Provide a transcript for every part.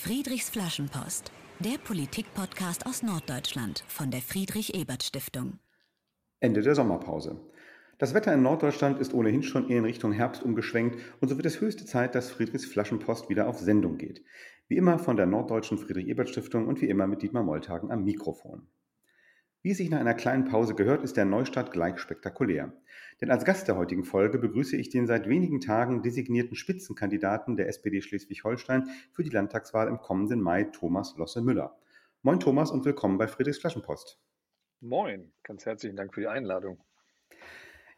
Friedrichs Flaschenpost, der Politik-Podcast aus Norddeutschland von der Friedrich-Ebert-Stiftung. Ende der Sommerpause. Das Wetter in Norddeutschland ist ohnehin schon eher in Richtung Herbst umgeschwenkt und so wird es höchste Zeit, dass Friedrichs Flaschenpost wieder auf Sendung geht. Wie immer von der Norddeutschen Friedrich-Ebert-Stiftung und wie immer mit Dietmar Molltagen am Mikrofon. Wie es sich nach einer kleinen Pause gehört, ist der Neustart gleich spektakulär. Denn als Gast der heutigen Folge begrüße ich den seit wenigen Tagen designierten Spitzenkandidaten der SPD Schleswig-Holstein für die Landtagswahl im kommenden Mai, Thomas Losse-Müller. Moin Thomas und willkommen bei Friedrichs Flaschenpost. Moin, ganz herzlichen Dank für die Einladung.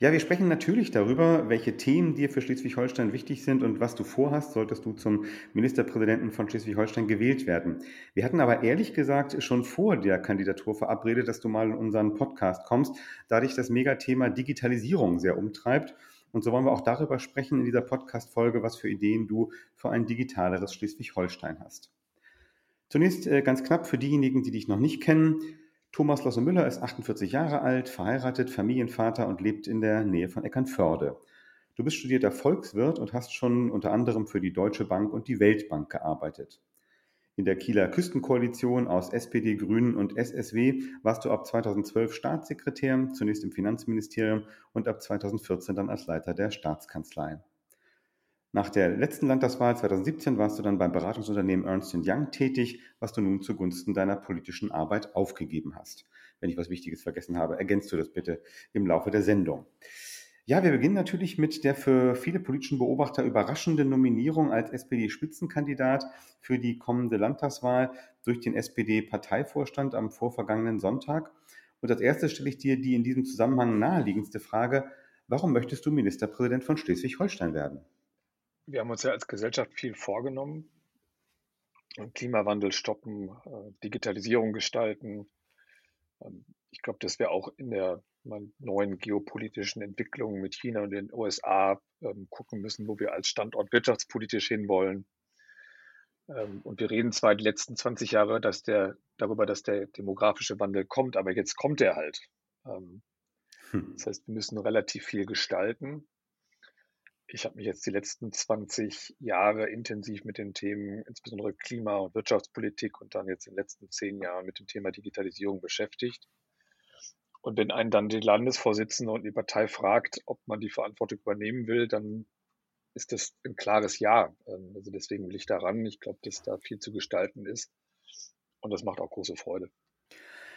Ja, wir sprechen natürlich darüber, welche Themen dir für Schleswig-Holstein wichtig sind und was du vorhast, solltest du zum Ministerpräsidenten von Schleswig-Holstein gewählt werden. Wir hatten aber ehrlich gesagt schon vor der Kandidatur verabredet, dass du mal in unseren Podcast kommst, da dich das Megathema Digitalisierung sehr umtreibt. Und so wollen wir auch darüber sprechen in dieser Podcast-Folge, was für Ideen du für ein digitaleres Schleswig-Holstein hast. Zunächst äh, ganz knapp für diejenigen, die dich noch nicht kennen. Thomas Losse Müller ist 48 Jahre alt, verheiratet, Familienvater und lebt in der Nähe von Eckernförde. Du bist studierter Volkswirt und hast schon unter anderem für die Deutsche Bank und die Weltbank gearbeitet. In der Kieler Küstenkoalition aus SPD, Grünen und SSW warst du ab 2012 Staatssekretär, zunächst im Finanzministerium und ab 2014 dann als Leiter der Staatskanzlei. Nach der letzten Landtagswahl 2017 warst du dann beim Beratungsunternehmen Ernst Young tätig, was du nun zugunsten deiner politischen Arbeit aufgegeben hast. Wenn ich was Wichtiges vergessen habe, ergänzt du das bitte im Laufe der Sendung. Ja, wir beginnen natürlich mit der für viele politischen Beobachter überraschenden Nominierung als SPD-Spitzenkandidat für die kommende Landtagswahl durch den SPD-Parteivorstand am vorvergangenen Sonntag. Und als erstes stelle ich dir die in diesem Zusammenhang naheliegendste Frage, warum möchtest du Ministerpräsident von Schleswig-Holstein werden? Wir haben uns ja als Gesellschaft viel vorgenommen. Klimawandel stoppen, äh, Digitalisierung gestalten. Ähm, ich glaube, dass wir auch in der neuen geopolitischen Entwicklung mit China und den USA ähm, gucken müssen, wo wir als Standort wirtschaftspolitisch hinwollen. Ähm, und wir reden zwar die letzten 20 Jahre dass der, darüber, dass der demografische Wandel kommt, aber jetzt kommt er halt. Hm. Das heißt, wir müssen relativ viel gestalten ich habe mich jetzt die letzten 20 Jahre intensiv mit den Themen, insbesondere Klima- und Wirtschaftspolitik und dann jetzt in den letzten zehn Jahren mit dem Thema Digitalisierung beschäftigt. Und wenn einen dann die Landesvorsitzende und die Partei fragt, ob man die Verantwortung übernehmen will, dann ist das ein klares Ja. Ähm, also deswegen will ich daran. Ich glaube, dass da viel zu gestalten ist. Und das macht auch große Freude.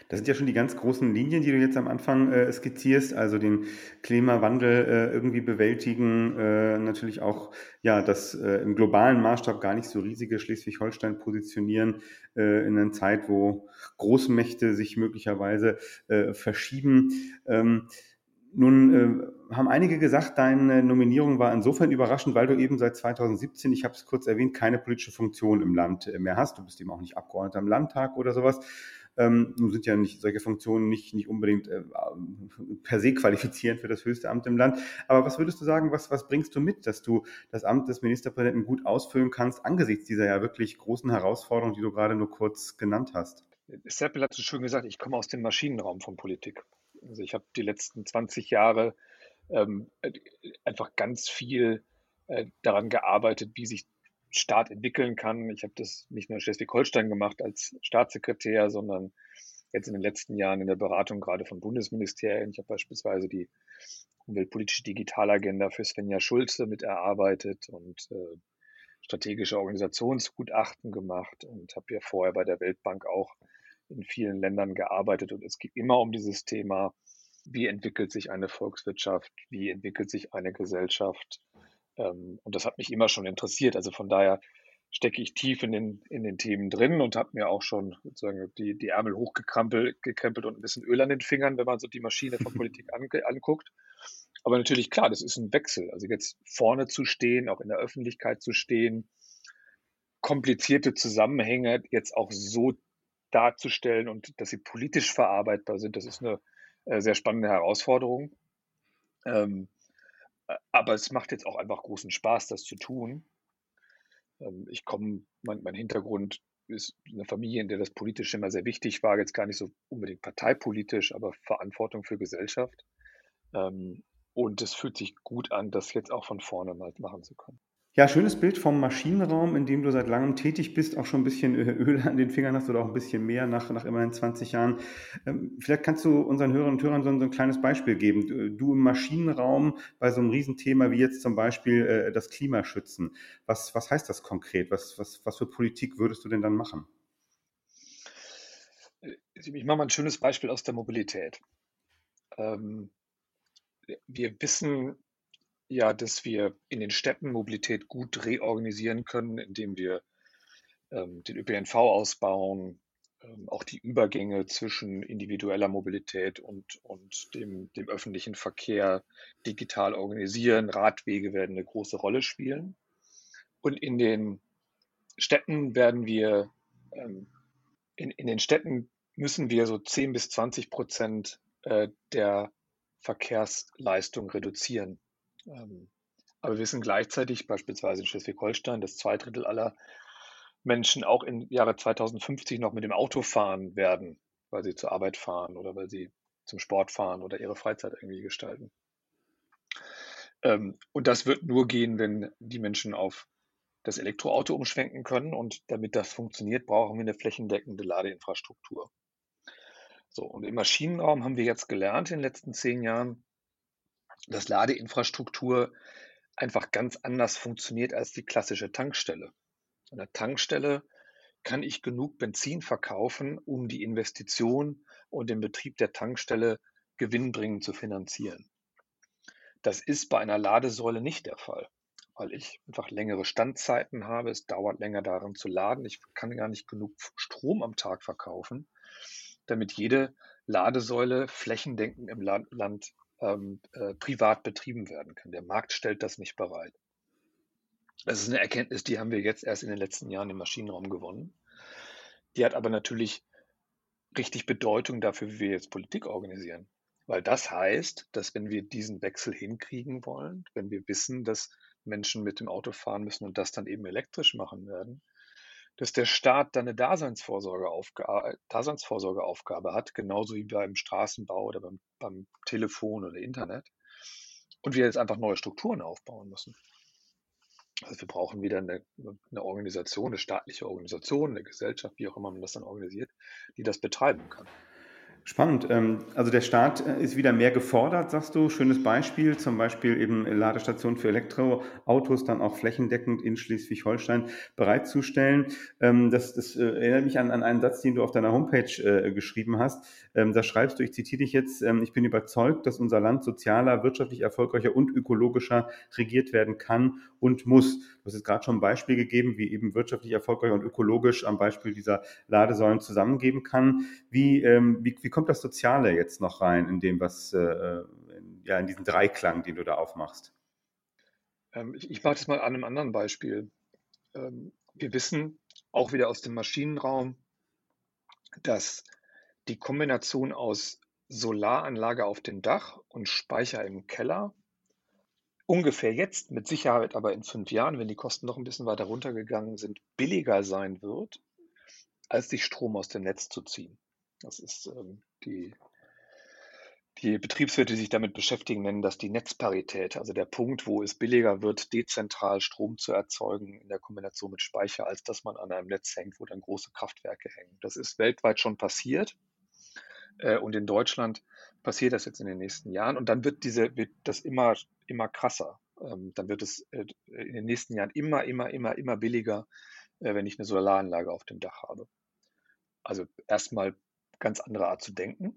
Das sind ja schon die ganz großen Linien, die du jetzt am Anfang äh, skizzierst, also den Klimawandel äh, irgendwie bewältigen, äh, natürlich auch ja das äh, im globalen Maßstab gar nicht so riesige Schleswig-Holstein positionieren äh, in einer Zeit, wo Großmächte sich möglicherweise äh, verschieben. Ähm, nun äh, haben einige gesagt, deine Nominierung war insofern überraschend, weil du eben seit 2017, ich habe es kurz erwähnt, keine politische Funktion im Land mehr hast. Du bist eben auch nicht Abgeordneter im Landtag oder sowas. Ähm, nun sind ja nicht solche Funktionen nicht, nicht unbedingt äh, per se qualifizierend für das höchste Amt im Land. Aber was würdest du sagen, was, was bringst du mit, dass du das Amt des Ministerpräsidenten gut ausfüllen kannst, angesichts dieser ja wirklich großen Herausforderungen, die du gerade nur kurz genannt hast? Seppel hat es schön gesagt, ich komme aus dem Maschinenraum von Politik. Also ich habe die letzten 20 Jahre ähm, einfach ganz viel äh, daran gearbeitet, wie sich Staat entwickeln kann. Ich habe das nicht nur in Schleswig-Holstein gemacht als Staatssekretär, sondern jetzt in den letzten Jahren in der Beratung gerade von Bundesministerien. Ich habe beispielsweise die umweltpolitische Digitalagenda für Svenja Schulze mit erarbeitet und äh, strategische Organisationsgutachten gemacht und habe ja vorher bei der Weltbank auch in vielen Ländern gearbeitet. Und es geht immer um dieses Thema, wie entwickelt sich eine Volkswirtschaft, wie entwickelt sich eine Gesellschaft, ähm, und das hat mich immer schon interessiert. Also von daher stecke ich tief in den, in den Themen drin und habe mir auch schon sozusagen die, die Ärmel hochgekrempelt gekrempelt und ein bisschen Öl an den Fingern, wenn man so die Maschine von Politik an, anguckt. Aber natürlich, klar, das ist ein Wechsel. Also jetzt vorne zu stehen, auch in der Öffentlichkeit zu stehen, komplizierte Zusammenhänge jetzt auch so darzustellen und dass sie politisch verarbeitbar sind, das ist eine äh, sehr spannende Herausforderung. Ähm, aber es macht jetzt auch einfach großen Spaß, das zu tun. Ähm, ich komme, mein, mein Hintergrund ist eine Familie, in der das Politische immer sehr wichtig war, jetzt gar nicht so unbedingt parteipolitisch, aber Verantwortung für Gesellschaft. Ähm, und es fühlt sich gut an, das jetzt auch von vorne mal machen zu können. Ja, schönes Bild vom Maschinenraum, in dem du seit langem tätig bist, auch schon ein bisschen Öl an den Fingern hast oder auch ein bisschen mehr nach, nach immerhin 20 Jahren. Ähm, vielleicht kannst du unseren Hörern und Hörern so, ein, so ein kleines Beispiel geben. Du im Maschinenraum bei so einem Riesenthema wie jetzt zum Beispiel äh, das Klimaschützen. Was, was heißt das konkret? Was, was, was für Politik würdest du denn dann machen? Ich mache mal ein schönes Beispiel aus der Mobilität. Ähm, wir wissen ja, dass wir in den Städten Mobilität gut reorganisieren können, indem wir ähm, den ÖPNV ausbauen, ähm, auch die Übergänge zwischen individueller Mobilität und, und dem, dem öffentlichen Verkehr digital organisieren. Radwege werden eine große Rolle spielen. Und in den Städten werden wir, ähm, in, in den Städten müssen wir so 10 bis 20 Prozent äh, der Verkehrsleistung reduzieren. Ähm, aber wir wissen gleichzeitig, beispielsweise in Schleswig-Holstein, dass zwei Drittel aller Menschen auch im Jahre 2050 noch mit dem Auto fahren werden, weil sie zur Arbeit fahren oder weil sie zum Sport fahren oder ihre Freizeit irgendwie gestalten. Ähm, und das wird nur gehen, wenn die Menschen auf das Elektroauto umschwenken können. Und damit das funktioniert, brauchen wir eine flächendeckende Ladeinfrastruktur. So, und im Maschinenraum haben wir jetzt gelernt in den letzten zehn Jahren, dass Ladeinfrastruktur einfach ganz anders funktioniert als die klassische Tankstelle. An der Tankstelle kann ich genug Benzin verkaufen, um die Investition und den Betrieb der Tankstelle gewinnbringend zu finanzieren. Das ist bei einer Ladesäule nicht der Fall, weil ich einfach längere Standzeiten habe. Es dauert länger darin zu laden. Ich kann gar nicht genug Strom am Tag verkaufen, damit jede Ladesäule flächendeckend im Land ähm, äh, privat betrieben werden kann. Der Markt stellt das nicht bereit. Das ist eine Erkenntnis, die haben wir jetzt erst in den letzten Jahren im Maschinenraum gewonnen. Die hat aber natürlich richtig Bedeutung dafür, wie wir jetzt Politik organisieren. Weil das heißt, dass wenn wir diesen Wechsel hinkriegen wollen, wenn wir wissen, dass Menschen mit dem Auto fahren müssen und das dann eben elektrisch machen werden, dass der Staat dann eine Daseinsvorsorgeaufgabe, Daseinsvorsorgeaufgabe hat, genauso wie beim Straßenbau oder beim, beim Telefon oder Internet. Und wir jetzt einfach neue Strukturen aufbauen müssen. Also wir brauchen wieder eine, eine Organisation, eine staatliche Organisation, eine Gesellschaft, wie auch immer man das dann organisiert, die das betreiben kann. Spannend. Ähm, also der Staat äh, ist wieder mehr gefordert, sagst du. Schönes Beispiel, zum Beispiel eben Ladestationen für Elektroautos dann auch flächendeckend in Schleswig-Holstein bereitzustellen. Ähm, das, das äh, erinnert mich an, an einen Satz, den du auf deiner Homepage äh, geschrieben hast. Ähm, da schreibst du, ich zitiere dich jetzt, ich bin überzeugt, dass unser Land sozialer, wirtschaftlich erfolgreicher und ökologischer regiert werden kann und muss. Du hast jetzt gerade schon ein Beispiel gegeben, wie eben wirtschaftlich erfolgreich und ökologisch am Beispiel dieser Ladesäulen zusammengeben kann. Wie, wie, wie kommt das Soziale jetzt noch rein in dem, was, äh, in, ja, in diesen Dreiklang, den du da aufmachst? Ähm, ich, ich mache das mal an einem anderen Beispiel. Ähm, wir wissen auch wieder aus dem Maschinenraum, dass die Kombination aus Solaranlage auf dem Dach und Speicher im Keller ungefähr jetzt, mit Sicherheit aber in fünf Jahren, wenn die Kosten noch ein bisschen weiter runtergegangen sind, billiger sein wird, als sich Strom aus dem Netz zu ziehen. Das ist ähm, die, die Betriebswirte, die sich damit beschäftigen, nennen das die Netzparität, also der Punkt, wo es billiger wird, dezentral Strom zu erzeugen in der Kombination mit Speicher, als dass man an einem Netz hängt, wo dann große Kraftwerke hängen. Das ist weltweit schon passiert. Äh, und in Deutschland passiert das jetzt in den nächsten Jahren. Und dann wird diese, wird das immer, immer krasser. Ähm, dann wird es äh, in den nächsten Jahren immer, immer, immer, immer billiger, äh, wenn ich eine Solaranlage auf dem Dach habe. Also erstmal ganz andere Art zu denken.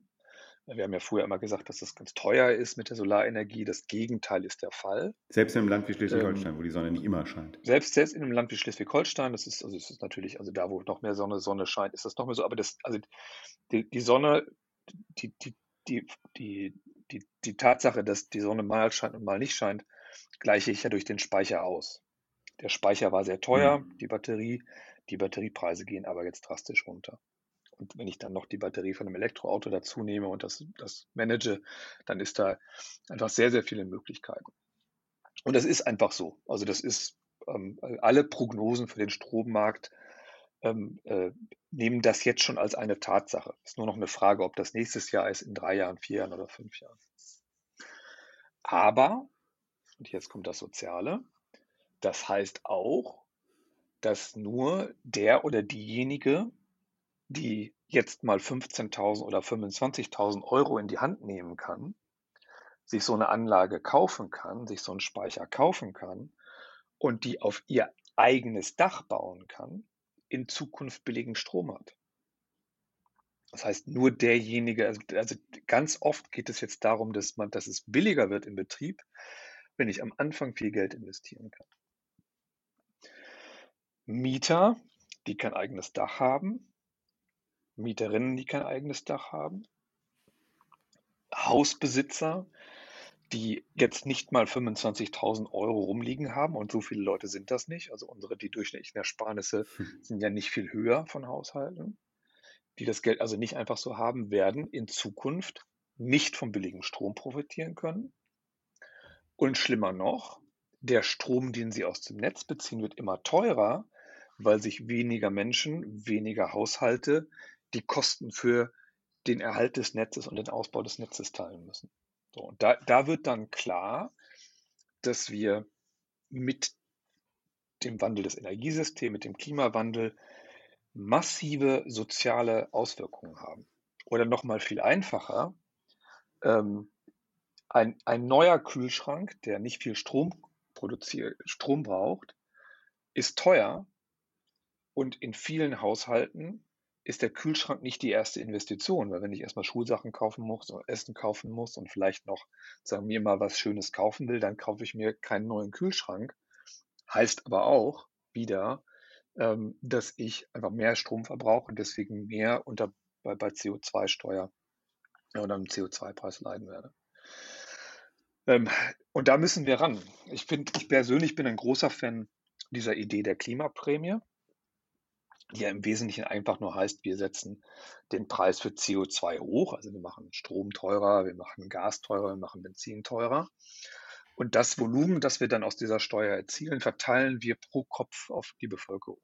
Wir haben ja früher immer gesagt, dass das ganz teuer ist mit der Solarenergie. Das Gegenteil ist der Fall. Selbst in einem Land wie Schleswig-Holstein, ähm, wo die Sonne nicht immer scheint. Selbst, selbst in einem Land wie Schleswig-Holstein, das ist, also das ist natürlich, also da, wo noch mehr Sonne, Sonne scheint, ist das noch mehr so. Aber das, also die, die Sonne, die, die, die, die, die, die Tatsache, dass die Sonne mal scheint und mal nicht scheint, gleiche ich ja durch den Speicher aus. Der Speicher war sehr teuer, mhm. die Batterie. Die Batteriepreise gehen aber jetzt drastisch runter. Und wenn ich dann noch die Batterie von einem Elektroauto dazu nehme und das, das manage, dann ist da einfach sehr, sehr viele Möglichkeiten. Und das ist einfach so. Also das ist, ähm, alle Prognosen für den Strommarkt ähm, äh, nehmen das jetzt schon als eine Tatsache. Es ist nur noch eine Frage, ob das nächstes Jahr ist, in drei Jahren, vier Jahren oder fünf Jahren. Aber, und jetzt kommt das Soziale, Das heißt auch, dass nur der oder diejenige, die jetzt mal 15.000 oder 25.000 Euro in die Hand nehmen kann, sich so eine Anlage kaufen kann, sich so einen Speicher kaufen kann und die auf ihr eigenes Dach bauen kann, in Zukunft billigen Strom hat. Das heißt, nur derjenige, also, also ganz oft geht es jetzt darum, dass man, dass es billiger wird im Betrieb, wenn ich am Anfang viel Geld investieren kann. Mieter, die kein eigenes Dach haben, Mieterinnen, die kein eigenes Dach haben, Hausbesitzer, die jetzt nicht mal 25.000 Euro rumliegen haben und so viele Leute sind das nicht. Also unsere, die durchschnittlichen Ersparnisse hm. sind ja nicht viel höher von Haushalten, die das Geld also nicht einfach so haben, werden in Zukunft nicht vom billigen Strom profitieren können. Und schlimmer noch, der Strom, den sie aus dem Netz beziehen, wird immer teurer, weil sich weniger Menschen, weniger Haushalte die Kosten für den Erhalt des Netzes und den Ausbau des Netzes teilen müssen. So, und da, da wird dann klar, dass wir mit dem Wandel des Energiesystems, mit dem Klimawandel massive soziale Auswirkungen haben. Oder nochmal viel einfacher, ähm, ein, ein neuer Kühlschrank, der nicht viel Strom, Strom braucht, ist teuer und in vielen Haushalten ist der Kühlschrank nicht die erste Investition, weil wenn ich erstmal Schulsachen kaufen muss und Essen kaufen muss und vielleicht noch, sagen wir mal, was Schönes kaufen will, dann kaufe ich mir keinen neuen Kühlschrank. Heißt aber auch wieder, ähm, dass ich einfach mehr Strom verbrauche und deswegen mehr unter, bei, bei CO2-Steuer oder einem CO2-Preis leiden werde. Ähm, und da müssen wir ran. Ich finde, ich persönlich bin ein großer Fan dieser Idee der Klimaprämie die ja im Wesentlichen einfach nur heißt, wir setzen den Preis für CO2 hoch. Also wir machen Strom teurer, wir machen Gas teurer, wir machen Benzin teurer. Und das Volumen, das wir dann aus dieser Steuer erzielen, verteilen wir pro Kopf auf die Bevölkerung.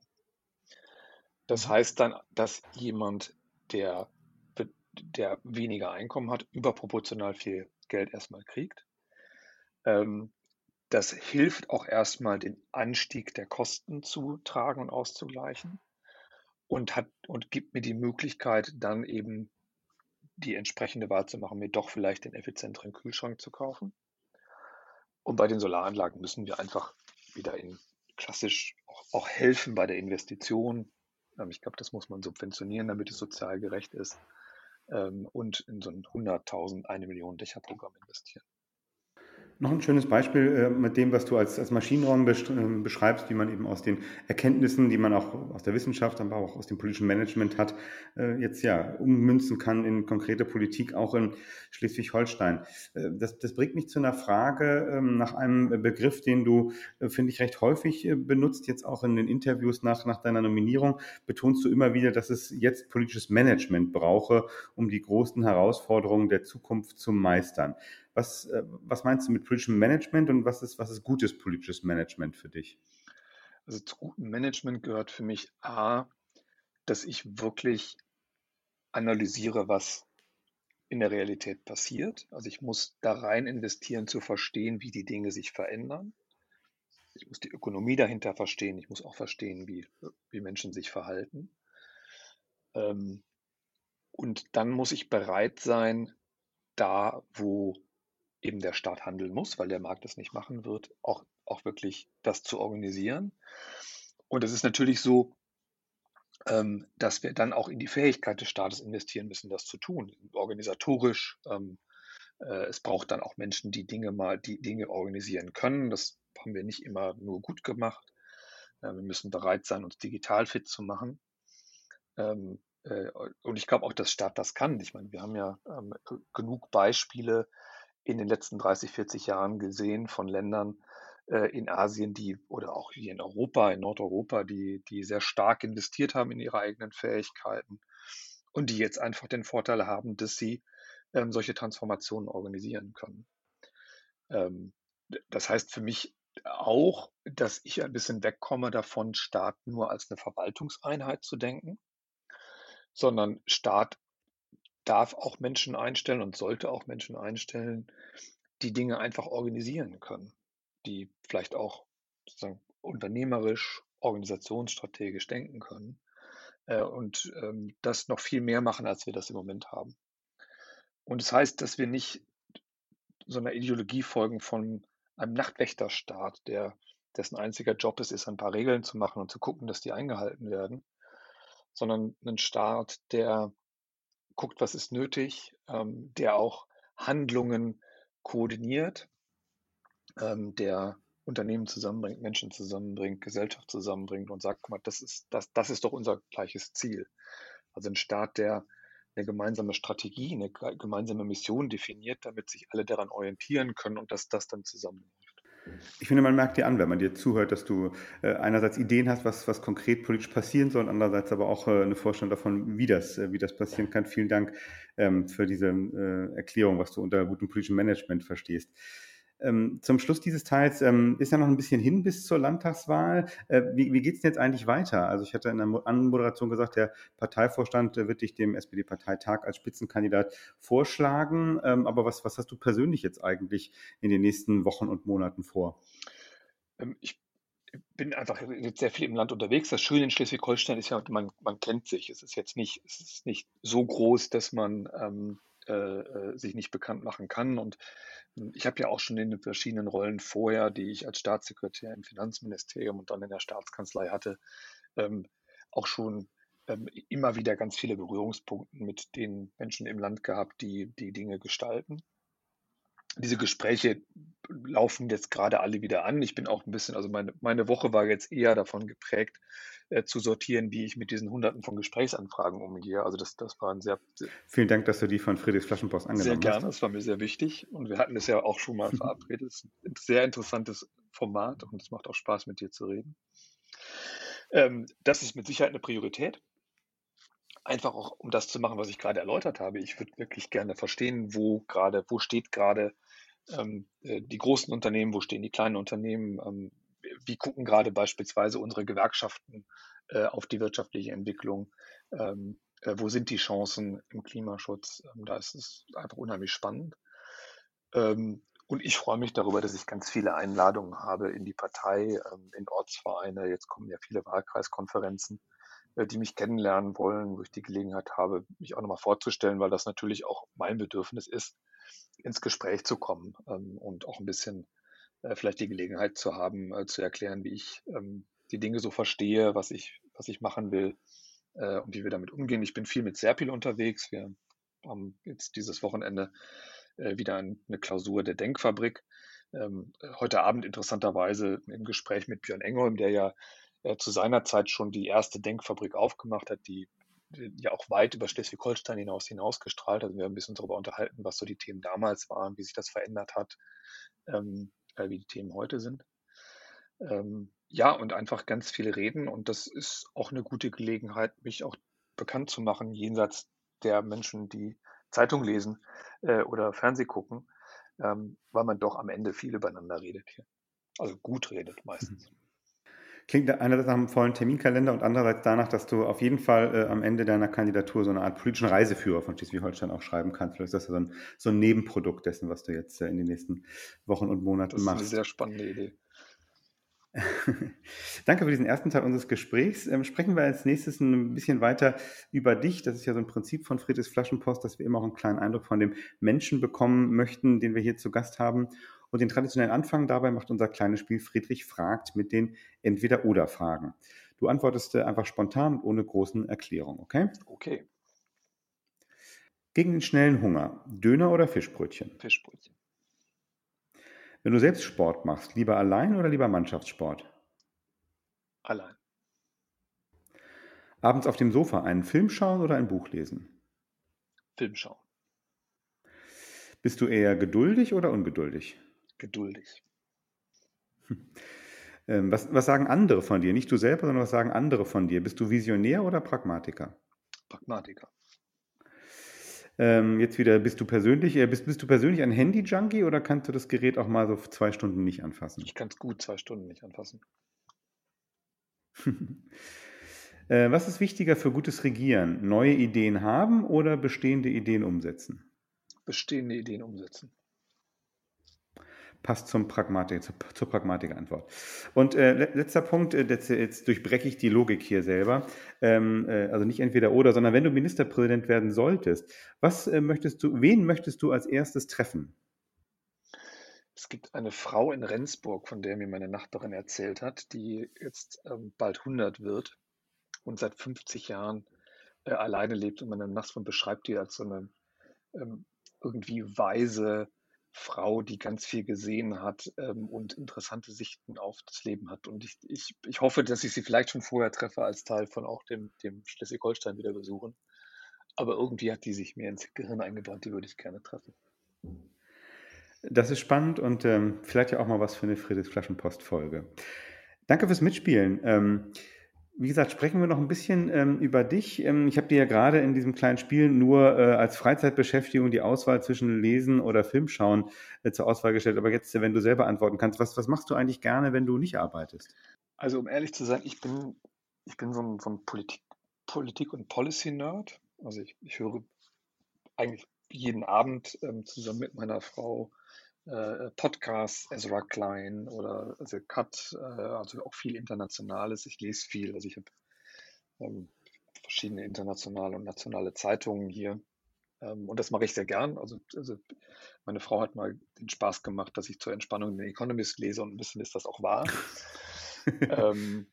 Das mhm. heißt dann, dass jemand, der, der weniger Einkommen hat, überproportional viel Geld erstmal kriegt. Ähm, das hilft auch erstmal, den Anstieg der Kosten zu tragen und auszugleichen und hat und gibt mir die Möglichkeit, dann eben die entsprechende Wahl zu machen, mir doch vielleicht den effizienteren Kühlschrank zu kaufen. Und bei den Solaranlagen müssen wir einfach wieder in klassisch auch, auch helfen bei der Investition. Ähm, ich glaube, das muss man subventionieren, damit es sozial gerecht ist. Ähm, und in so ein 100.000, eine Million Dächerprogramm investieren. Noch ein schönes Beispiel äh, mit dem, was du als, als Maschinenraum äh, beschreibst, wie man eben aus den Erkenntnissen, die man auch aus der Wissenschaft, aber auch aus dem politischen Management hat, äh, jetzt ja ummünzen kann in konkrete Politik, auch in Schleswig-Holstein. Das, das bringt mich zu einer Frage ähm, nach einem Begriff, den du, finde ich, recht häufig benutzt, jetzt auch in den Interviews nach, nach deiner Nominierung, betonst du immer wieder, dass es jetzt politisches Management brauche, um die großen Herausforderungen der Zukunft zu meistern. Was, äh, was meinst du mit politischem Management und was ist, was ist gutes politisches Management für dich? Also zu gutem Management gehört für mich A, dass ich wirklich analysiere, was in der Realität passiert. Also ich muss da rein investieren, zu verstehen, wie die Dinge sich verändern. Ich muss die Ökonomie dahinter verstehen. Ich muss auch verstehen, wie, wie Menschen sich verhalten. Ähm, und dann muss ich bereit sein, da, wo eben der Staat handeln muss, weil der Markt das nicht machen wird, auch, auch wirklich das zu organisieren. Und es ist natürlich so, ähm, dass wir dann auch in die Fähigkeit des Staates investieren müssen, das zu tun, organisatorisch. Ähm, äh, es braucht dann auch Menschen, die Dinge mal, die Dinge organisieren können. Das haben wir nicht immer nur gut gemacht. Äh, wir müssen bereit sein, uns digital fit zu machen. Ähm, äh, und ich glaube auch, dass Staat das kann. Ich meine, wir haben ja ähm, genug Beispiele, in den letzten 30, 40 Jahren gesehen von Ländern äh, in Asien, die oder auch hier in Europa, in Nordeuropa, die, die sehr stark investiert haben in ihre eigenen Fähigkeiten und die jetzt einfach den Vorteil haben, dass sie ähm, solche Transformationen organisieren können. Ähm, das heißt für mich auch, dass ich ein bisschen wegkomme davon, Staat nur als eine Verwaltungseinheit zu denken, sondern Staat darf auch Menschen einstellen und sollte auch Menschen einstellen, die Dinge einfach organisieren können, die vielleicht auch sozusagen unternehmerisch, organisationsstrategisch denken können äh, und ähm, das noch viel mehr machen, als wir das im Moment haben. Und das heißt, dass wir nicht so einer Ideologie folgen von einem Nachtwächterstaat, der, dessen einziger Job es ist, ein paar Regeln zu machen und zu gucken, dass die eingehalten werden, sondern einen Staat, der guckt, was ist nötig, ähm, der auch Handlungen koordiniert, ähm, der Unternehmen zusammenbringt, Menschen zusammenbringt, Gesellschaft zusammenbringt und sagt, guck mal, das ist, das, das ist doch unser gleiches Ziel. Also ein Staat, der eine gemeinsame Strategie, eine gemeinsame Mission definiert, damit sich alle daran orientieren können und dass das dann zusammenläuft. Ich finde, man merkt dir an, wenn man dir zuhört, dass du äh, einerseits Ideen hast, was, was konkret politisch passieren soll, andererseits aber auch äh, eine Vorstellung davon, wie das, äh, wie das passieren kann. Vielen Dank ähm, für diese äh, Erklärung, was du unter gutem politischem Management verstehst. Ähm, zum Schluss dieses Teils ähm, ist ja noch ein bisschen hin bis zur Landtagswahl. Äh, wie wie geht es denn jetzt eigentlich weiter? Also ich hatte in der Anmoderation gesagt, der Parteivorstand äh, wird dich dem SPD-Parteitag als Spitzenkandidat vorschlagen. Ähm, aber was, was hast du persönlich jetzt eigentlich in den nächsten Wochen und Monaten vor? Ähm, ich bin einfach jetzt sehr viel im Land unterwegs. Das Schöne in Schleswig-Holstein ist ja, man, man kennt sich. Es ist jetzt nicht, es ist nicht so groß, dass man ähm, äh, äh sich nicht bekannt machen kann. Und ich habe ja auch schon in den verschiedenen Rollen vorher, die ich als Staatssekretär im Finanzministerium und dann in der Staatskanzlei hatte, ähm, auch schon ähm, immer wieder ganz viele Berührungspunkte mit den Menschen im Land gehabt, die die Dinge gestalten diese Gespräche laufen jetzt gerade alle wieder an. Ich bin auch ein bisschen, also meine, meine Woche war jetzt eher davon geprägt, äh, zu sortieren, wie ich mit diesen Hunderten von Gesprächsanfragen umgehe. Also das, das war ein sehr, Vielen Dank, dass du die von Friedrichs Flaschenpost angenommen sehr hast. Sehr gerne, das war mir sehr wichtig. Und wir hatten es ja auch schon mal verabredet. Es ist ein sehr interessantes Format und es macht auch Spaß, mit dir zu reden. Ähm, das ist mit Sicherheit eine Priorität einfach auch, um das zu machen, was ich gerade erläutert habe. Ich würde wirklich gerne verstehen, wo gerade, wo steht gerade die großen Unternehmen, wo stehen die kleinen Unternehmen, ähm, wie gucken gerade beispielsweise unsere Gewerkschaften äh, auf die wirtschaftliche Entwicklung, ähm, äh, wo sind die Chancen im Klimaschutz. Ähm, da ist es einfach unheimlich spannend. Ähm, und ich freue mich darüber, dass ich ganz viele Einladungen habe in die Partei, ähm, in Ortsvereine. Jetzt kommen ja viele Wahlkreiskonferenzen äh, die mich kennenlernen wollen, wo ich die Gelegenheit habe, mich auch nochmal vorzustellen, weil das natürlich auch mein Bedürfnis ist, ins Gespräch zu kommen ähm, und auch ein bisschen äh, vielleicht die Gelegenheit zu haben, äh, zu erklären, wie ich ähm, die Dinge so verstehe, was ich, was ich machen will äh, und wie wir damit umgehen. Ich bin viel mit Serpil unterwegs. Wir haben jetzt dieses Wochenende äh, wieder ein, eine Klausur der Denkfabrik. Ähm, heute Abend interessanterweise im Gespräch mit Björn Engholm, der ja äh, zu seiner Zeit schon die erste Denkfabrik aufgemacht hat, die, ja auch weit über Schleswig-Holstein hinaus hinausgestrahlt hat. Wir haben ein bisschen darüber unterhalten, was so die Themen damals waren, wie sich das verändert hat, ähm, äh, wie die Themen heute sind. Ähm, ja, und einfach ganz viele reden. Und das ist auch eine gute Gelegenheit, mich auch bekannt zu machen, jenseits der Menschen, die Zeitung lesen äh, oder Fernseh gucken, ähm, weil man doch am Ende viel übereinander redet hier. Also gut redet meistens. Mhm. Klingt einerseits nach einem vollen Terminkalender und andererseits danach, dass du auf jeden Fall äh, am Ende deiner Kandidatur so eine Art politischen Reiseführer von Schleswig-Holstein auch schreiben kannst. Vielleicht ist das so ein, so ein Nebenprodukt dessen, was du jetzt äh, in den nächsten Wochen und Monaten machst. Das ist eine sehr spannende Idee. Danke für diesen ersten Teil unseres Gesprächs. Ähm, sprechen wir als nächstes ein bisschen weiter über dich. Das ist ja so ein Prinzip von Friedrichs Flaschenpost, dass wir immer auch einen kleinen Eindruck von dem Menschen bekommen möchten, den wir hier zu Gast haben. Und den traditionellen Anfang dabei macht unser kleines Spiel Friedrich fragt mit den Entweder-Oder-Fragen. Du antwortest äh, einfach spontan und ohne großen Erklärungen, okay? Okay. Gegen den schnellen Hunger, Döner oder Fischbrötchen? Fischbrötchen. Wenn du selbst Sport machst, lieber allein oder lieber Mannschaftssport? Allein. Abends auf dem Sofa einen Film schauen oder ein Buch lesen? Film schauen. Bist du eher geduldig oder ungeduldig? Geduldig. Ähm, was, was sagen andere von dir? Nicht du selber, sondern was sagen andere von dir? Bist du Visionär oder Pragmatiker? Pragmatiker. Ähm, jetzt wieder, bist du persönlich, äh, bist, bist du persönlich ein Handy-Junkie oder kannst du das Gerät auch mal so zwei Stunden nicht anfassen? Ich kann es gut zwei Stunden nicht anfassen. äh, was ist wichtiger für gutes Regieren? Neue Ideen haben oder bestehende Ideen umsetzen? Bestehende Ideen umsetzen. Passt zum Pragmatik, zur, zur Pragmatikantwort. Und äh, letzter Punkt, äh, jetzt, jetzt, durchbreche ich die Logik hier selber. Ähm, äh, also nicht entweder oder, sondern wenn du Ministerpräsident werden solltest, was äh, möchtest du, wen möchtest du als erstes treffen? Es gibt eine Frau in Rendsburg, von der mir meine Nachbarin erzählt hat, die jetzt ähm, bald 100 wird und seit 50 Jahren äh, alleine lebt und meine Nachbarin beschreibt die als so eine ähm, irgendwie weise, Frau, die ganz viel gesehen hat ähm, und interessante Sichten auf das Leben hat. Und ich, ich, ich hoffe, dass ich sie vielleicht schon vorher treffe, als Teil von auch dem, dem Schleswig-Holstein wieder besuchen. Aber irgendwie hat die sich mir ins Gehirn eingebrannt, die würde ich gerne treffen. Das ist spannend und ähm, vielleicht ja auch mal was für eine Friedrichs-Flaschenpost-Folge. Danke fürs Mitspielen. Ähm, wie gesagt, sprechen wir noch ein bisschen ähm, über dich. Ähm, ich habe dir ja gerade in diesem kleinen Spiel nur äh, als Freizeitbeschäftigung die Auswahl zwischen Lesen oder Filmschauen äh, zur Auswahl gestellt. Aber jetzt, wenn du selber antworten kannst, was, was machst du eigentlich gerne, wenn du nicht arbeitest? Also um ehrlich zu sein, ich bin, ich bin so ein, so ein Politik, Politik- und Policy-Nerd. Also ich, ich höre eigentlich jeden Abend ähm, zusammen mit meiner Frau äh, Podcasts, Ezra Klein oder also Cut, äh, also auch viel Internationales. Ich lese viel, also ich habe ähm, verschiedene internationale und nationale Zeitungen hier. Ähm, und das mache ich sehr gern. Also, also meine Frau hat mal den Spaß gemacht, dass ich zur Entspannung den Economist lese und ein bisschen ist das auch wahr. ähm,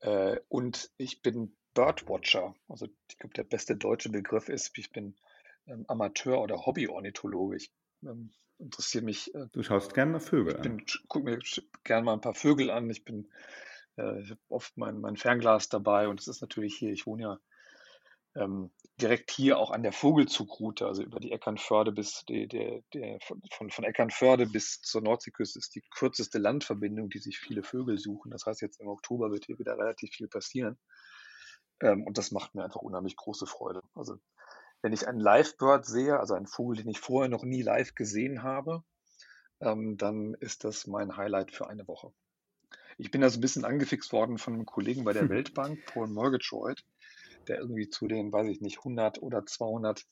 äh, und ich bin Birdwatcher. Also ich glaube, der beste deutsche Begriff ist, ich bin ähm, Amateur- oder Hobby-Ornithologe. Ich ähm, interessiere mich. Äh, du schaust gerne nach Vögeln an. Ich gucke mir gerne mal ein paar Vögel an. Ich bin, äh, ich habe oft mein, mein Fernglas dabei und es ist natürlich hier, ich wohne ja ähm, direkt hier auch an der Vogelzugroute, also über die Eckernförde bis die, der, der, von, von Eckernförde bis zur Nordseeküste ist die kürzeste Landverbindung, die sich viele Vögel suchen. Das heißt, jetzt im Oktober wird hier wieder relativ viel passieren. Ähm, und das macht mir einfach unheimlich große Freude. Also wenn ich einen Live-Bird sehe, also einen Vogel, den ich vorher noch nie live gesehen habe, ähm, dann ist das mein Highlight für eine Woche. Ich bin also ein bisschen angefixt worden von einem Kollegen bei der hm. Weltbank, Paul Murgatroyd, der irgendwie zu den, weiß ich nicht, 100 oder 200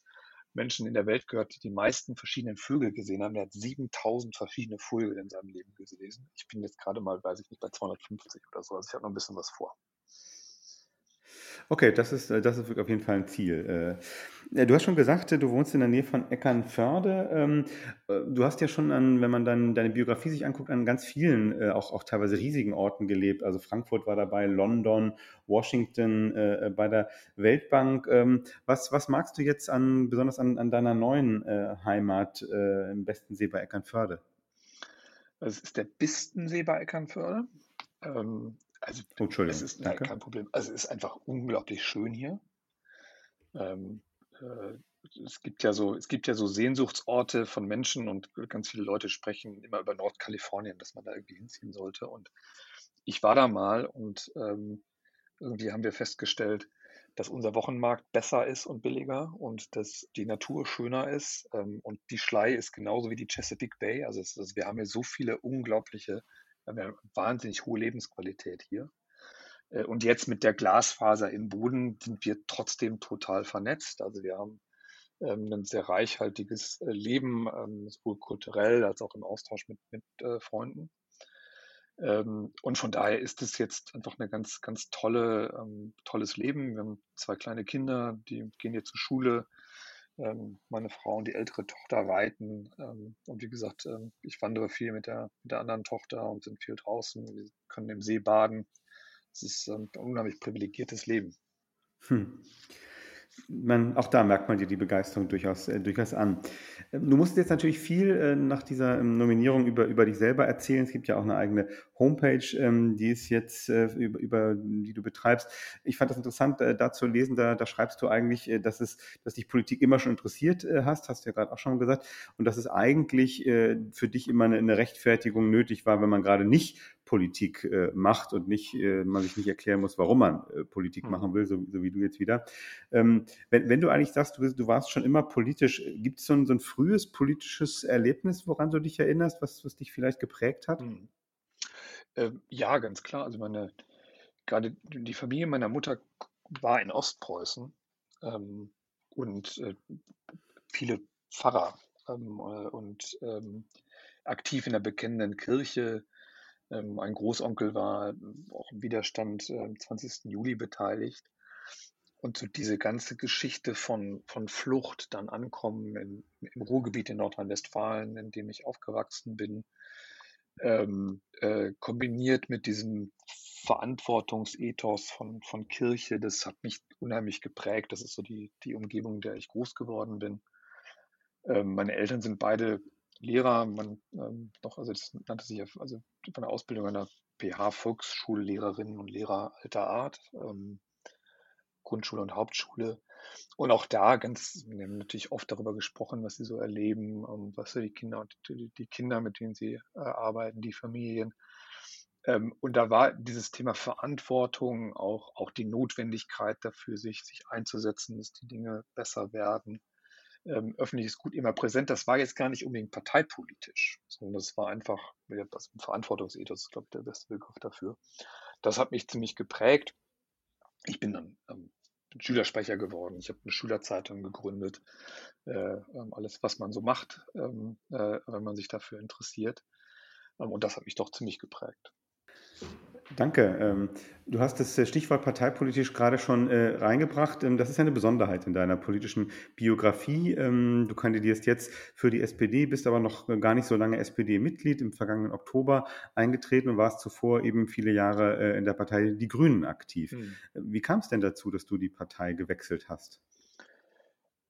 Menschen in der Welt gehört, die die meisten verschiedenen Vögel gesehen haben. Der hat 7000 verschiedene Vögel in seinem Leben gelesen. Ich bin jetzt gerade mal, weiß ich nicht, bei 250 oder so. Also ich habe noch ein bisschen was vor. Okay, das ist, äh, das ist auf jeden Fall ein Ziel. Äh, äh, du hast schon gesagt, du wohnst in der Nähe von Eckernförde. Ähm, du hast ja schon an, wenn man dann deine Biografie sich anguckt, an ganz vielen, auch, auch teilweise riesigen Orten gelebt. Also Frankfurt war dabei, London, Washington, bei der Weltbank. Ähm, was, was magst du jetzt an, besonders an, an deiner neuen Heimat im Bestensee bei Eckernförde? Es ist der Bistensee bei Eckernförde. Ähm, also, oh, Entschuldigung. Es ist nein, kein Problem. Also, es ist einfach unglaublich schön hier. Ähm, äh, es gibt ja so, es gibt ja so Sehnsuchtsorte von Menschen und ganz viele Leute sprechen immer über Nordkalifornien, dass man da irgendwie hinziehen sollte. Und ich war da mal und ähm, irgendwie haben wir festgestellt, dass unser Wochenmarkt besser ist und billiger und dass die Natur schöner ist. Ähm, und die Schlei ist genauso wie die Chesapeake Bay. Also, also wir haben hier so viele unglaubliche wir haben ja wahnsinnig hohe Lebensqualität hier. Äh, und jetzt mit der Glasfaser im Boden sind wir trotzdem total vernetzt. Also wir haben ähm, ein sehr reichhaltiges äh, Leben, ähm, sowohl kulturell als auch im Austausch mit, mit äh, Freunden. Ähm, und von daher ist es jetzt einfach ein ganz, ganz tolle, tolles Leben. Wir haben zwei kleine Kinder, die gehen jetzt zur Schule meine Frau und die ältere Tochter reiten. Ähm, und wie gesagt, ähm, ich wandere viel mit der, mit der anderen Tochter und sind viel draußen. Wir können im See baden. Es ist ein unheimlich privilegiertes Leben. Hm man, auch da merkt man dir die Begeisterung durchaus, äh, durchaus an. Ähm, du musst jetzt natürlich viel äh, nach dieser ähm, Nominierung über, über dich selber erzählen. Es gibt ja auch eine eigene Homepage, ähm, die ist jetzt äh, über, über die du betreibst. Ich fand das interessant, äh, da zu lesen. Da, da schreibst du eigentlich, äh, dass es, dass dich Politik immer schon interessiert äh, hast, hast du ja gerade auch schon gesagt, und dass es eigentlich für dich immer eine, eine Rechtfertigung nötig war, wenn man gerade nicht Politik äh, macht und nicht, äh, man sich nicht erklären muss, warum man äh, Politik mhm. machen will, so, so, wie du jetzt wieder. Ähm, wenn, wenn du eigentlich sagst, du, du warst schon immer politisch, gibt es so ein, so ein frühes politisches Erlebnis, woran du dich erinnerst, was, was dich vielleicht geprägt hat? Mhm. Ähm, ja, ganz klar. Also meine, gerade die Familie meiner Mutter war in Ostpreußen ähm, und äh, viele Pfarrer ähm, äh, und ähm, aktiv in der bekennenden Kirche. Ähm, ein Großonkel war auch im Widerstand äh, am 20. Juli beteiligt. Und so diese ganze Geschichte von, von Flucht, dann Ankommen in, im Ruhrgebiet in Nordrhein-Westfalen, in dem ich aufgewachsen bin, ähm, äh, kombiniert mit diesem Verantwortungsethos von, von Kirche, das hat mich unheimlich geprägt. Das ist so die, die Umgebung, in der ich groß geworden bin. Ähm, meine Eltern sind beide Lehrer, man ähm, noch, also das nannte sich also von der Ausbildung einer PH-Volksschullehrerinnen und Lehrer alter Art. Ähm, Grundschule und Hauptschule. Und auch da ganz, wir haben natürlich oft darüber gesprochen, was sie so erleben, was so die Kinder und die, die Kinder, mit denen sie äh, arbeiten, die Familien. Ähm, und da war dieses Thema Verantwortung, auch, auch die Notwendigkeit dafür, sich, sich einzusetzen, dass die Dinge besser werden. Ähm, öffentliches Gut immer präsent. Das war jetzt gar nicht unbedingt parteipolitisch, sondern das war einfach, das Verantwortungsethos ist, glaube ich, der beste Begriff dafür. Das hat mich ziemlich geprägt ich bin dann ähm, Schülersprecher geworden. Ich habe eine Schülerzeitung gegründet. Äh, ähm, alles, was man so macht, ähm, äh, wenn man sich dafür interessiert. Ähm, und das hat mich doch ziemlich geprägt. Danke. Ähm, du hast das äh, Stichwort parteipolitisch gerade schon äh, reingebracht. Ähm, das ist ja eine Besonderheit in deiner politischen Biografie. Ähm, du kandidierst jetzt für die SPD, bist aber noch gar nicht so lange SPD-Mitglied, im vergangenen Oktober eingetreten und warst zuvor eben viele Jahre äh, in der Partei Die Grünen aktiv. Hm. Wie kam es denn dazu, dass du die Partei gewechselt hast?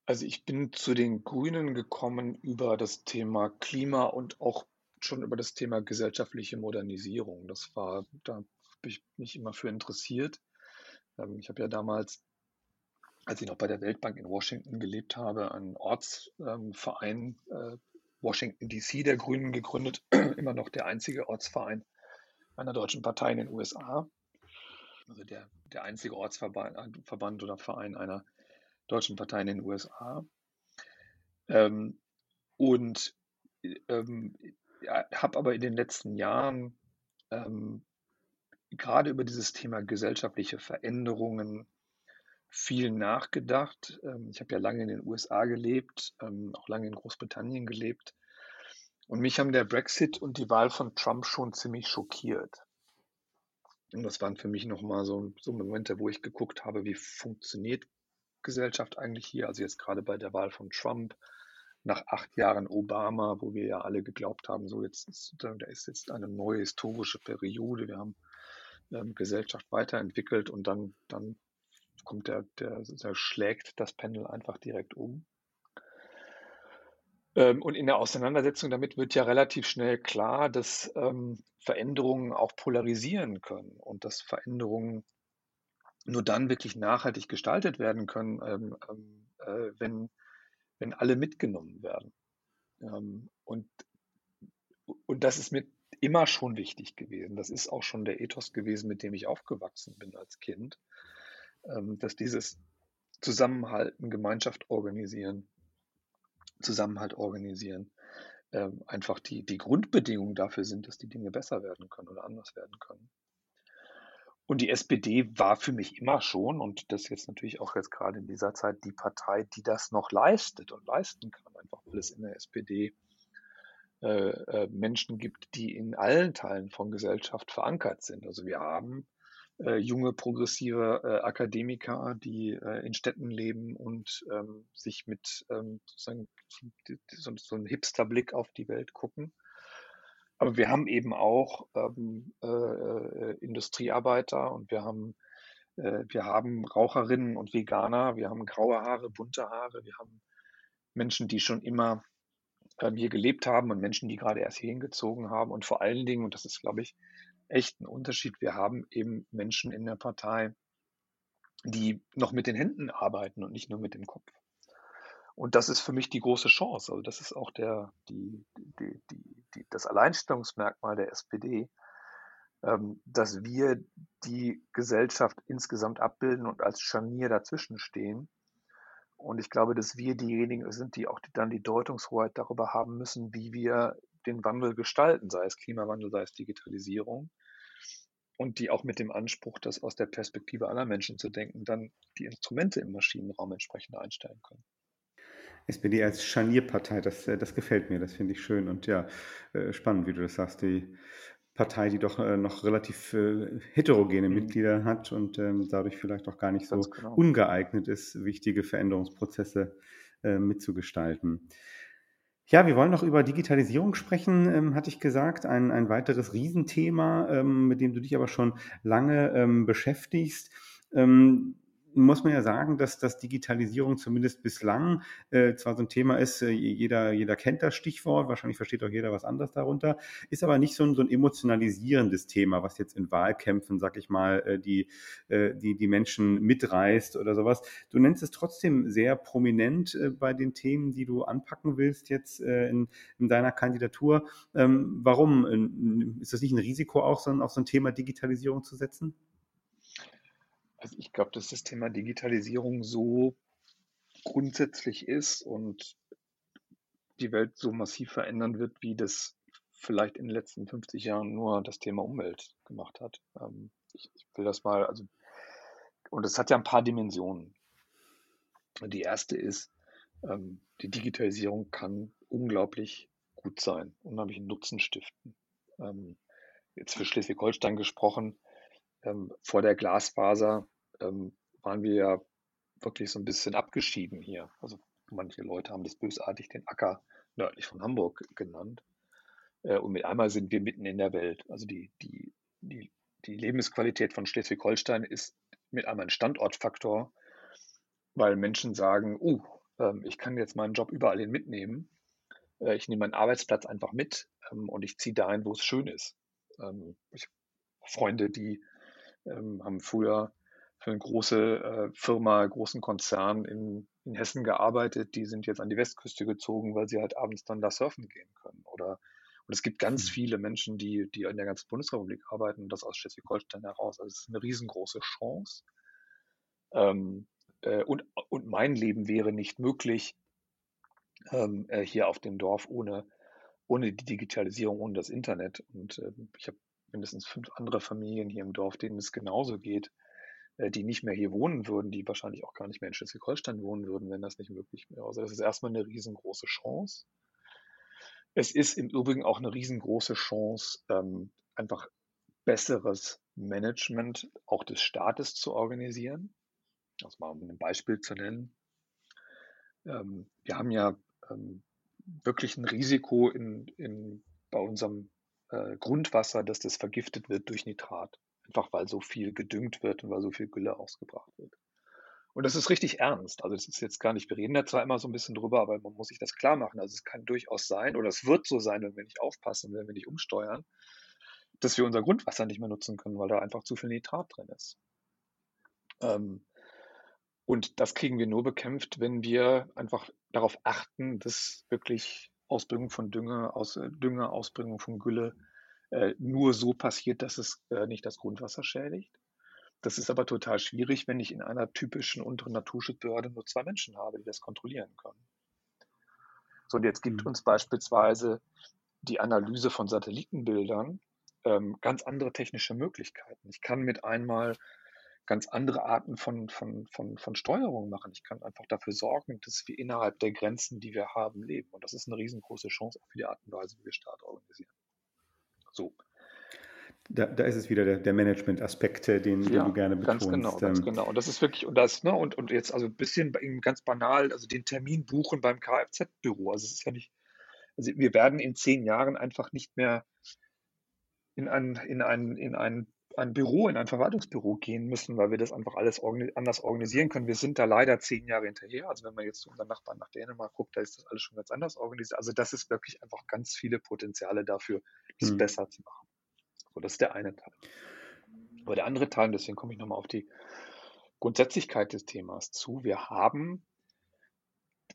Also ich bin zu den Grünen gekommen über das Thema Klima und auch schon über das Thema gesellschaftliche Modernisierung. Das war, da habe ich mich immer für interessiert. Ähm, ich habe ja damals, als ich noch bei der Weltbank in Washington gelebt habe, einen Ortsverein äh, Washington DC der Grünen gegründet, immer noch der einzige Ortsverein einer deutschen Partei in den USA. Also der, der einzige Ortsverband Verband oder Verein einer deutschen Partei in den USA. Ähm, und ähm, habe aber in den letzten Jahren ähm, gerade über dieses Thema gesellschaftliche Veränderungen viel nachgedacht. Ähm, ich habe ja lange in den USA gelebt, ähm, auch lange in Großbritannien gelebt. Und mich haben der Brexit und die Wahl von Trump schon ziemlich schockiert. Und das waren für mich nochmal so, so Momente, wo ich geguckt habe, wie funktioniert Gesellschaft eigentlich hier. Also jetzt gerade bei der Wahl von Trump, nach acht Jahren Obama, wo wir ja alle geglaubt haben, so jetzt ist, da ist jetzt eine neue historische Periode, wir haben ähm, Gesellschaft weiterentwickelt und dann, dann kommt der, der, der schlägt das Pendel einfach direkt um. Ähm, und in der Auseinandersetzung damit wird ja relativ schnell klar, dass ähm, Veränderungen auch polarisieren können und dass Veränderungen nur dann wirklich nachhaltig gestaltet werden können, ähm, ähm äh, wenn wenn alle mitgenommen werden. Ähm, und, und das ist mir immer schon wichtig gewesen. Das ist auch schon der Ethos gewesen, mit dem ich aufgewachsen bin als Kind, ähm, dass dieses Zusammenhalten, Gemeinschaft organisieren, Zusammenhalt organisieren, ähm, einfach die, die Grundbedingungen dafür sind, dass die Dinge besser werden können oder anders werden können. Und die SPD war für mich immer schon, und das jetzt natürlich auch jetzt gerade in dieser Zeit, die Partei, die das noch leistet und leisten kann, einfach weil es in der SPD äh, äh, Menschen gibt, die in allen Teilen von Gesellschaft verankert sind. Also wir haben äh, junge, progressive äh, Akademiker, die äh, in Städten leben und ähm, sich mit ähm, sozusagen so, so einem Hipster-Blick auf die Welt gucken. Aber wir haben eben auch ähm, äh, äh, Industriearbeiter und wir haben, äh, wir haben Raucherinnen und Veganer, wir haben graue Haare, bunte Haare, wir haben Menschen, die schon immer ähm, hier gelebt haben und Menschen, die gerade erst hier hingezogen haben. Und vor allen Dingen, und das ist, glaube ich, echt ein Unterschied, wir haben eben Menschen in der Partei, die noch mit den Händen arbeiten und nicht nur mit dem Kopf. Und das ist für mich die große Chance. Also das ist auch der, die, die, die, die das Alleinstellungsmerkmal der SPD, ähm, dass wir die Gesellschaft insgesamt abbilden und als Scharnier dazwischen stehen. Und ich glaube, dass wir diejenigen sind, die auch dann die Deutungshoheit darüber haben müssen, wie wir den Wandel gestalten, sei es Klimawandel, sei es Digitalisierung. Und die auch mit dem Anspruch, das aus der Perspektive aller Menschen zu denken, dann die Instrumente im Maschinenraum entsprechend einstellen können. SPD als Scharnierpartei, das, äh, das gefällt mir, das finde ich schön und ja, äh, spannend, wie du das sagst. Die Partei, die doch äh, noch relativ heterogene mhm. Mitglieder hat und ähm, dadurch vielleicht auch gar nicht so genau. ungeeignet ist, wichtige Veränderungsprozesse mitzugestalten. Ja, wir wollen noch über Digitalisierung sprechen, ähm, hatte ich gesagt. Ein, ein weiteres Riesenthema, ähm, mit dem du dich aber schon lange ähm, beschäftigst. Ähm, muss man ja sagen, dass das Digitalisierung zumindest bislang äh, zwar so ein Thema ist, äh, jeder, jeder kennt das Stichwort, wahrscheinlich versteht auch jeder was anderes darunter, ist aber nicht so ein, so ein emotionalisierendes Thema, was jetzt in Wahlkämpfen, sag ich mal, äh, die, äh, die, die Menschen mitreißt oder sowas. Du nennst es trotzdem sehr prominent äh, bei den Themen, die du anpacken willst jetzt äh, in, in deiner Kandidatur. Ähm, warum? Äh, ist das nicht ein Risiko, auch so auf so ein Thema Digitalisierung zu setzen? Also ich glaube, dass das Thema Digitalisierung so grundsätzlich ist und die Welt so massiv verändern wird, wie das vielleicht in den letzten 50 Jahren nur das Thema Umwelt gemacht hat. Ähm, ich, will das mal, also, und es hat ja ein paar Dimensionen. Die erste ist, ähm, die Digitalisierung kann unglaublich gut sein, unheimlich Nutzen stiften. Ähm, jetzt für Schleswig-Holstein gesprochen, vor der Glasfaser ähm, waren wir ja wirklich so ein bisschen abgeschieden hier. Also manche Leute haben das bösartig den Acker nördlich von Hamburg genannt. Äh, und mit einmal sind wir mitten in der Welt. Also die, die, die, die Lebensqualität von Schleswig-Holstein ist mit einmal ein Standortfaktor, weil Menschen sagen, uh, ähm, ich kann jetzt meinen Job überall hin mitnehmen. Äh, ich nehme meinen Arbeitsplatz einfach mit ähm, und ich ziehe dahin, wo es schön ist. Ähm, ich Freunde, die haben früher für eine große äh, Firma, großen Konzern in, in Hessen gearbeitet. Die sind jetzt an die Westküste gezogen, weil sie halt abends dann da surfen gehen können. Oder und es gibt ganz hm. viele Menschen, die, die in der ganzen Bundesrepublik arbeiten und das aus Schleswig-Holstein heraus. Also es ist eine riesengroße Chance. Ähm, äh, und, und mein Leben wäre nicht möglich ähm, äh, hier auf dem Dorf ohne, ohne die Digitalisierung, ohne das Internet. Und äh, ich habe mindestens fünf andere Familien hier im Dorf, denen es genauso geht. Äh, die nicht mehr hier wohnen würden, die wahrscheinlich auch gar nicht mehr in Schleswig-Holstein wohnen würden, wenn das nicht möglich wäre. Also das ist erstmal eine riesengroße Chance. Es ist im Übrigen auch eine riesengroße Chance, ähm, einfach besseres Management auch des Staates zu organisieren. Das mal um ein Beispiel zu nennen. Ähm, wir haben ja ähm, wirklich ein Risiko in, in, bei unserem äh, Grundwasser, dass das vergiftet wird durch Nitrat. Einfach weil so viel gedüngt wird und weil so viel Gülle ausgebracht wird. Und das ist richtig ernst. Also das ist jetzt gar nicht, wir reden da zwar immer so ein bisschen drüber, aber man muss sich das klar machen. Also es kann durchaus sein, oder es wird so sein, wenn wir nicht aufpassen, wenn wir nicht umsteuern, dass wir unser Grundwasser nicht mehr nutzen können, weil da einfach zu viel Nitrat drin ist. Ähm, und das kriegen wir nur bekämpft, wenn wir einfach darauf achten, dass wirklich Ausbringung von Dünger, Aus, Dünger, Ausbringung von Gülle äh, nur so passiert, dass es äh, nicht das Grundwasser schädigt. Das ist aber total schwierig, wenn ich in einer typischen unteren Naturschutzbehörde nur zwei Menschen habe, die das kontrollieren können. So, und jetzt gibt mhm. uns beispielsweise die Analyse von Satellitenbildern ähm, ganz andere technische Möglichkeiten. Ich kann mit einmal ganz andere Arten von, von, von, von Steuerung machen. Ich kann einfach dafür sorgen, dass wir innerhalb der Grenzen, die wir haben, leben. Und das ist eine riesengroße Chance auch für die Art und Weise, wie wir Staat organisieren. So. Da, da ist es wieder der, der Management-Aspekt, den, den du gerne betonst. Ganz genau, ganz ähm. genau. Und das ist wirklich, und das, ne, und, und jetzt also ein bisschen ganz banal, also den Termin buchen beim Kfz-Büro. Also es ist ja nicht, also wir werden in zehn Jahren einfach nicht mehr in ein, in ein, in ein, ein Büro, in ein Verwaltungsbüro gehen müssen, weil wir das einfach alles anders organisieren können. Wir sind da leider zehn Jahre hinterher. Also wenn man jetzt zu unseren Nachbarn nach Dänemark guckt, da ist das alles schon ganz anders organisiert. Also das ist wirklich einfach ganz viele Potenziale dafür, das hm. besser zu machen. So, das ist der eine Teil. Aber der andere Teil, und deswegen komme ich nochmal auf die Grundsätzlichkeit des Themas zu. Wir haben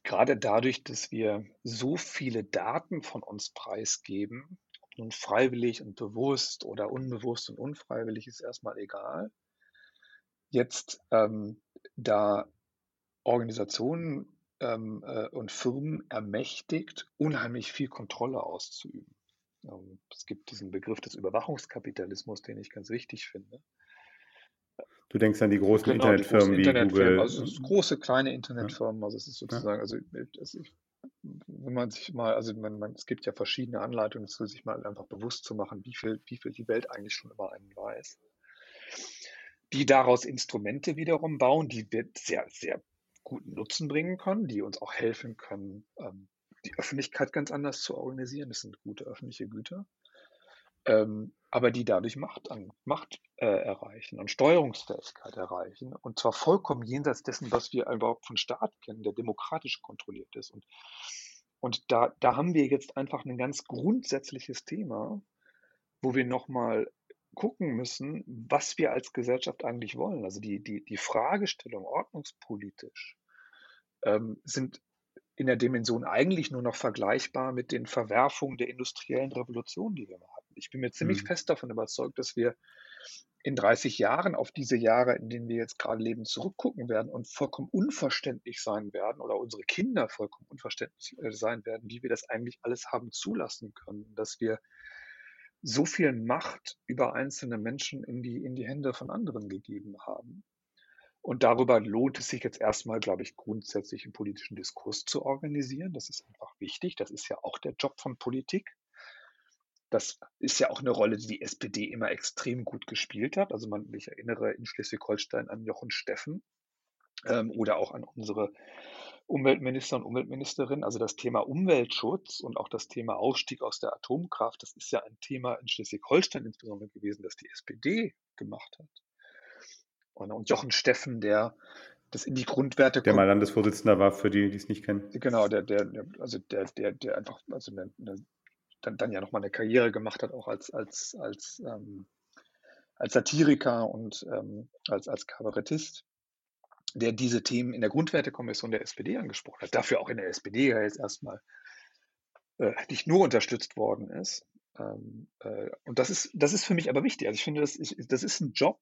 gerade dadurch, dass wir so viele Daten von uns preisgeben, nun freiwillig und bewusst oder unbewusst und unfreiwillig, ist erstmal egal. Jetzt, ähm, da Organisationen ähm, äh, und Firmen ermächtigt, unheimlich viel Kontrolle auszuüben. Ähm, es gibt diesen Begriff des Überwachungskapitalismus, den ich ganz wichtig finde. Du denkst an die großen genau, Internetfirmen die großen wie Google. Also große, kleine Internetfirmen. Also es ist sozusagen, also es, wenn man sich mal, also man, man, es gibt ja verschiedene Anleitungen dazu, sich mal einfach bewusst zu machen, wie viel, wie viel die Welt eigentlich schon über einen weiß. Die daraus Instrumente wiederum bauen, die wir sehr, sehr guten Nutzen bringen können, die uns auch helfen können, ähm, die Öffentlichkeit ganz anders zu organisieren. Das sind gute öffentliche Güter. Ähm, aber die dadurch Macht, an, Macht äh, erreichen und Steuerungsfähigkeit erreichen. Und zwar vollkommen jenseits dessen, was wir überhaupt von Staat kennen, der demokratisch kontrolliert ist. Und, und da, da haben wir jetzt einfach ein ganz grundsätzliches Thema, wo wir nochmal gucken müssen, was wir als Gesellschaft eigentlich wollen. Also die, die, die Fragestellung ordnungspolitisch ähm, sind in der Dimension eigentlich nur noch vergleichbar mit den Verwerfungen der industriellen Revolution, die wir hatten. Ich bin mir ziemlich mhm. fest davon überzeugt, dass wir in 30 Jahren auf diese Jahre, in denen wir jetzt gerade leben, zurückgucken werden und vollkommen unverständlich sein werden oder unsere Kinder vollkommen unverständlich äh, sein werden, wie wir das eigentlich alles haben zulassen können, dass wir so viel Macht über einzelne Menschen in die, in die Hände von anderen gegeben haben. Und darüber lohnt es sich jetzt erstmal, glaube ich, grundsätzlich einen politischen Diskurs zu organisieren. Das ist einfach wichtig. Das ist ja auch der Job von Politik. Das ist ja auch eine Rolle, die die SPD immer extrem gut gespielt hat. Also man, ich erinnere in Schleswig-Holstein an Jochen Steffen ähm, oder auch an unsere Umweltminister und Umweltministerin. Also das Thema Umweltschutz und auch das Thema Ausstieg aus der Atomkraft, das ist ja ein Thema in Schleswig-Holstein insbesondere gewesen, das die SPD gemacht hat. Und Jochen Steffen, der das in die Grundwerte. Der mal Landesvorsitzender war, für die, die es nicht kennen. Genau, der, der, also der, der, der einfach, also eine, eine, dann, dann ja nochmal eine Karriere gemacht hat, auch als, als, als, ähm, als Satiriker und ähm, als, als Kabarettist, der diese Themen in der Grundwertekommission der SPD angesprochen hat, dafür auch in der SPD ja jetzt erstmal äh, nicht nur unterstützt worden ist. Ähm, äh, und das ist, das ist für mich aber wichtig. Also ich finde, das ist, das ist ein Job,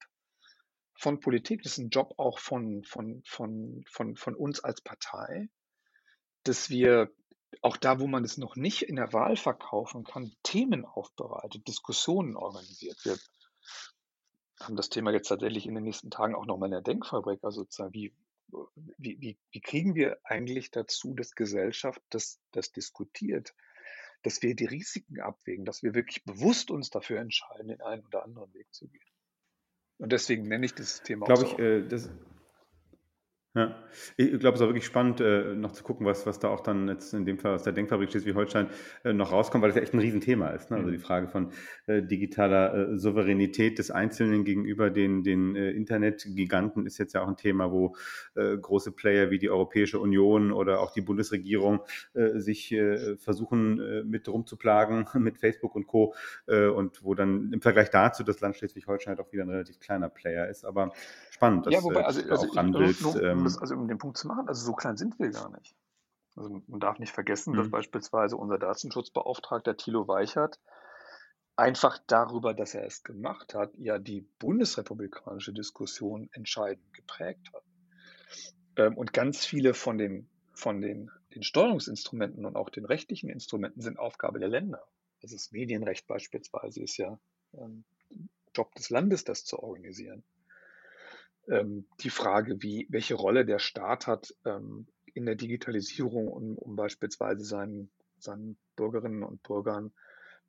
von Politik, das ist ein Job auch von, von, von, von, von uns als Partei, dass wir auch da, wo man es noch nicht in der Wahl verkaufen kann, Themen aufbereitet, Diskussionen organisiert. Wir haben das Thema jetzt tatsächlich in den nächsten Tagen auch nochmal in der Denkfabrik, also sozusagen, wie, wie, wie, wie kriegen wir eigentlich dazu, dass Gesellschaft das, das diskutiert, dass wir die Risiken abwägen, dass wir wirklich bewusst uns dafür entscheiden, den einen oder anderen Weg zu gehen. Und deswegen nenne ich das Thema Glaube auch so. ich, äh, das, ja, ich glaube, es ist auch wirklich spannend, äh, noch zu gucken, was, was da auch dann jetzt in dem Fall aus der Denkfabrik Schleswig-Holstein äh, noch rauskommt, weil das ja echt ein Riesenthema ist. Ne? Also die mhm. Frage von äh, digitaler äh, Souveränität des Einzelnen gegenüber den, den äh, Internetgiganten ist jetzt ja auch ein Thema, wo äh, große Player wie die Europäische Union oder auch die Bundesregierung sich versuchen mit rumzuplagen mit Facebook und Co. und wo dann im Vergleich dazu das Land Schleswig-Holstein halt auch wieder ein relativ kleiner Player ist. Aber spannend, dass ja, wobei, also, also auch handelst. Das, also um den Punkt zu machen, also so klein sind wir gar nicht. Also man darf nicht vergessen, mhm. dass beispielsweise unser Datenschutzbeauftragter Thilo Weichert einfach darüber, dass er es gemacht hat, ja die bundesrepublikanische Diskussion entscheidend geprägt hat. Ähm, und ganz viele von den, von den, den Steuerungsinstrumenten und auch den rechtlichen Instrumenten sind Aufgabe der Länder. Also das Medienrecht beispielsweise ist ja ähm, Job des Landes, das zu organisieren ähm, die Frage, wie, welche Rolle der Staat hat ähm, in der Digitalisierung, um, um beispielsweise seinen, seinen Bürgerinnen und Bürgern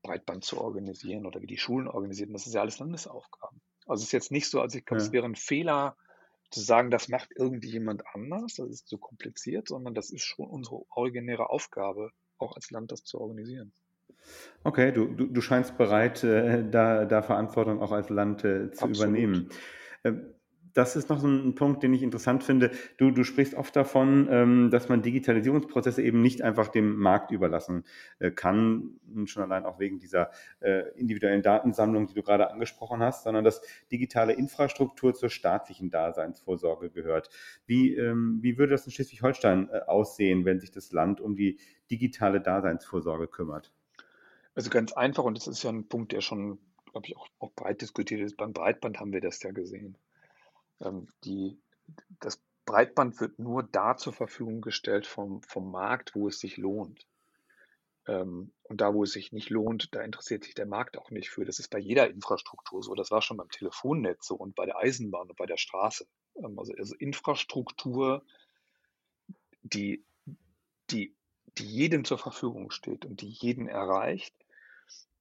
Breitband zu organisieren oder wie die Schulen organisieren. Das ist ja alles Landesaufgaben. Also es ist jetzt nicht so, als ich glaube, ja. es wäre ein Fehler zu sagen, das macht irgendjemand anders, das ist zu kompliziert, sondern das ist schon unsere originäre Aufgabe, auch als Land das zu organisieren. Okay, du, du, du scheinst bereit, äh, da, da Verantwortung auch als Land äh, zu Absolut. übernehmen. Ähm, das ist noch so ein Punkt, den ich interessant finde. Du, du sprichst oft davon, ähm, dass man Digitalisierungsprozesse eben nicht einfach dem Markt überlassen äh, kann, schon allein auch wegen dieser äh, individuellen Datensammlung, die du gerade angesprochen hast, sondern dass digitale Infrastruktur zur staatlichen Daseinsvorsorge gehört. Wie, ähm, wie würde das in Schleswig-Holstein äh, aussehen, wenn sich das Land um die digitale Daseinsvorsorge kümmert? Also ganz einfach, und das ist ja ein Punkt, der schon, glaube ich, auch, auch breit diskutiert ist. Beim Breitband haben wir das ja gesehen. Ähm, die, das Breitband wird nur da zur Verfügung gestellt vom, vom Markt, wo es sich lohnt. Ähm, und da, wo es sich nicht lohnt, da interessiert sich der Markt auch nicht für. Das ist bei jeder Infrastruktur so. Das war schon beim Telefonnetz so und bei der Eisenbahn und bei der Straße. Ähm, also, also Infrastruktur, die, die, die jedem zur Verfügung steht und die jeden erreicht,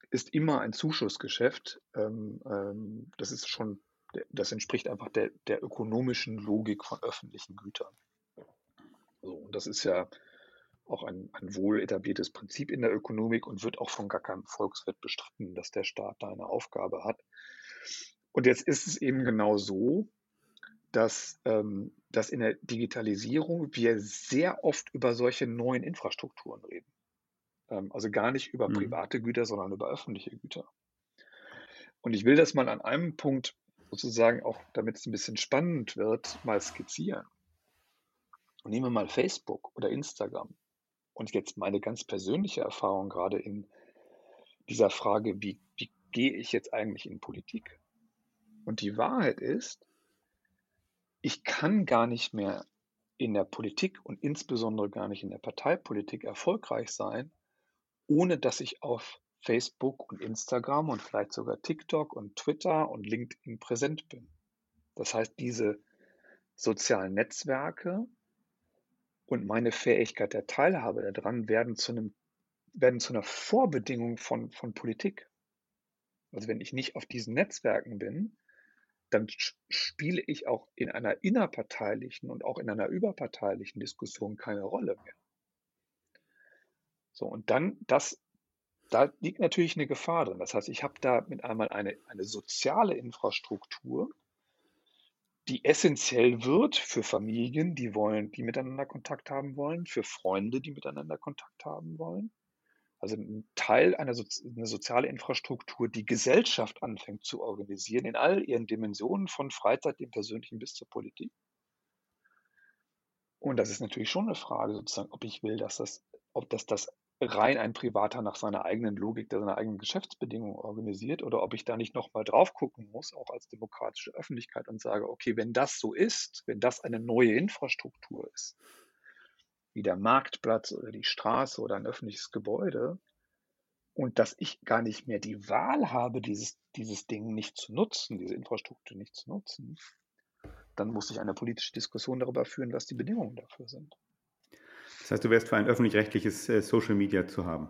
ist immer ein Zuschussgeschäft. Das ist schon, das entspricht einfach der, der ökonomischen Logik von öffentlichen Gütern. So, und das ist ja auch ein, ein wohl etabliertes Prinzip in der Ökonomik und wird auch von gar keinem Volkswirt bestritten, dass der Staat da eine Aufgabe hat. Und jetzt ist es eben genau so, dass, ähm, dass in der Digitalisierung wir sehr oft über solche neuen Infrastrukturen reden. Ähm, also gar nicht über mhm. private Güter, sondern über öffentliche Güter. Und ich will das mal an einem Punkt sozusagen auch, damit es ein bisschen spannend wird, mal skizzieren. Und nehmen wir mal Facebook oder Instagram. Und jetzt meine ganz persönliche Erfahrung gerade in dieser Frage, wie, wie gehe ich jetzt eigentlich in Politik? Und die Wahrheit ist, ich kann gar nicht mehr in der Politik und insbesondere gar nicht in der Parteipolitik erfolgreich sein, ohne dass ich auf Facebook und Instagram und vielleicht sogar TikTok und Twitter und LinkedIn präsent bin. Das heißt, diese sozialen Netzwerke und meine Fähigkeit der Teilhabe daran werden zu, einem, werden zu einer Vorbedingung von, von Politik. Also wenn ich nicht auf diesen Netzwerken bin, dann spiele ich auch in einer innerparteilichen und auch in einer überparteilichen Diskussion keine Rolle mehr. So, und dann, das, da liegt natürlich eine Gefahr drin. Das heißt, ich habe da mit einmal eine, eine soziale Infrastruktur, die essentiell wird für Familien, die wollen, die miteinander Kontakt haben wollen, für Freunde, die miteinander Kontakt haben wollen. Also ein Teil einer Sozi eine soziale Infrastruktur, die Gesellschaft anfängt zu organisieren in all ihren Dimensionen, von Freizeit, dem Persönlichen bis zur Politik. Und das ist natürlich schon eine Frage, sozusagen, ob ich will, dass das, ob das das rein ein Privater nach seiner eigenen Logik, seiner eigenen Geschäftsbedingungen organisiert oder ob ich da nicht nochmal drauf gucken muss, auch als demokratische Öffentlichkeit und sage, okay, wenn das so ist, wenn das eine neue Infrastruktur ist, wie der Marktplatz oder die Straße oder ein öffentliches Gebäude, und dass ich gar nicht mehr die Wahl habe, dieses, dieses Ding nicht zu nutzen, diese Infrastruktur nicht zu nutzen, dann muss ich eine politische Diskussion darüber führen, was die Bedingungen dafür sind. Das heißt, du wärst für ein öffentlich-rechtliches äh, Social Media zu haben.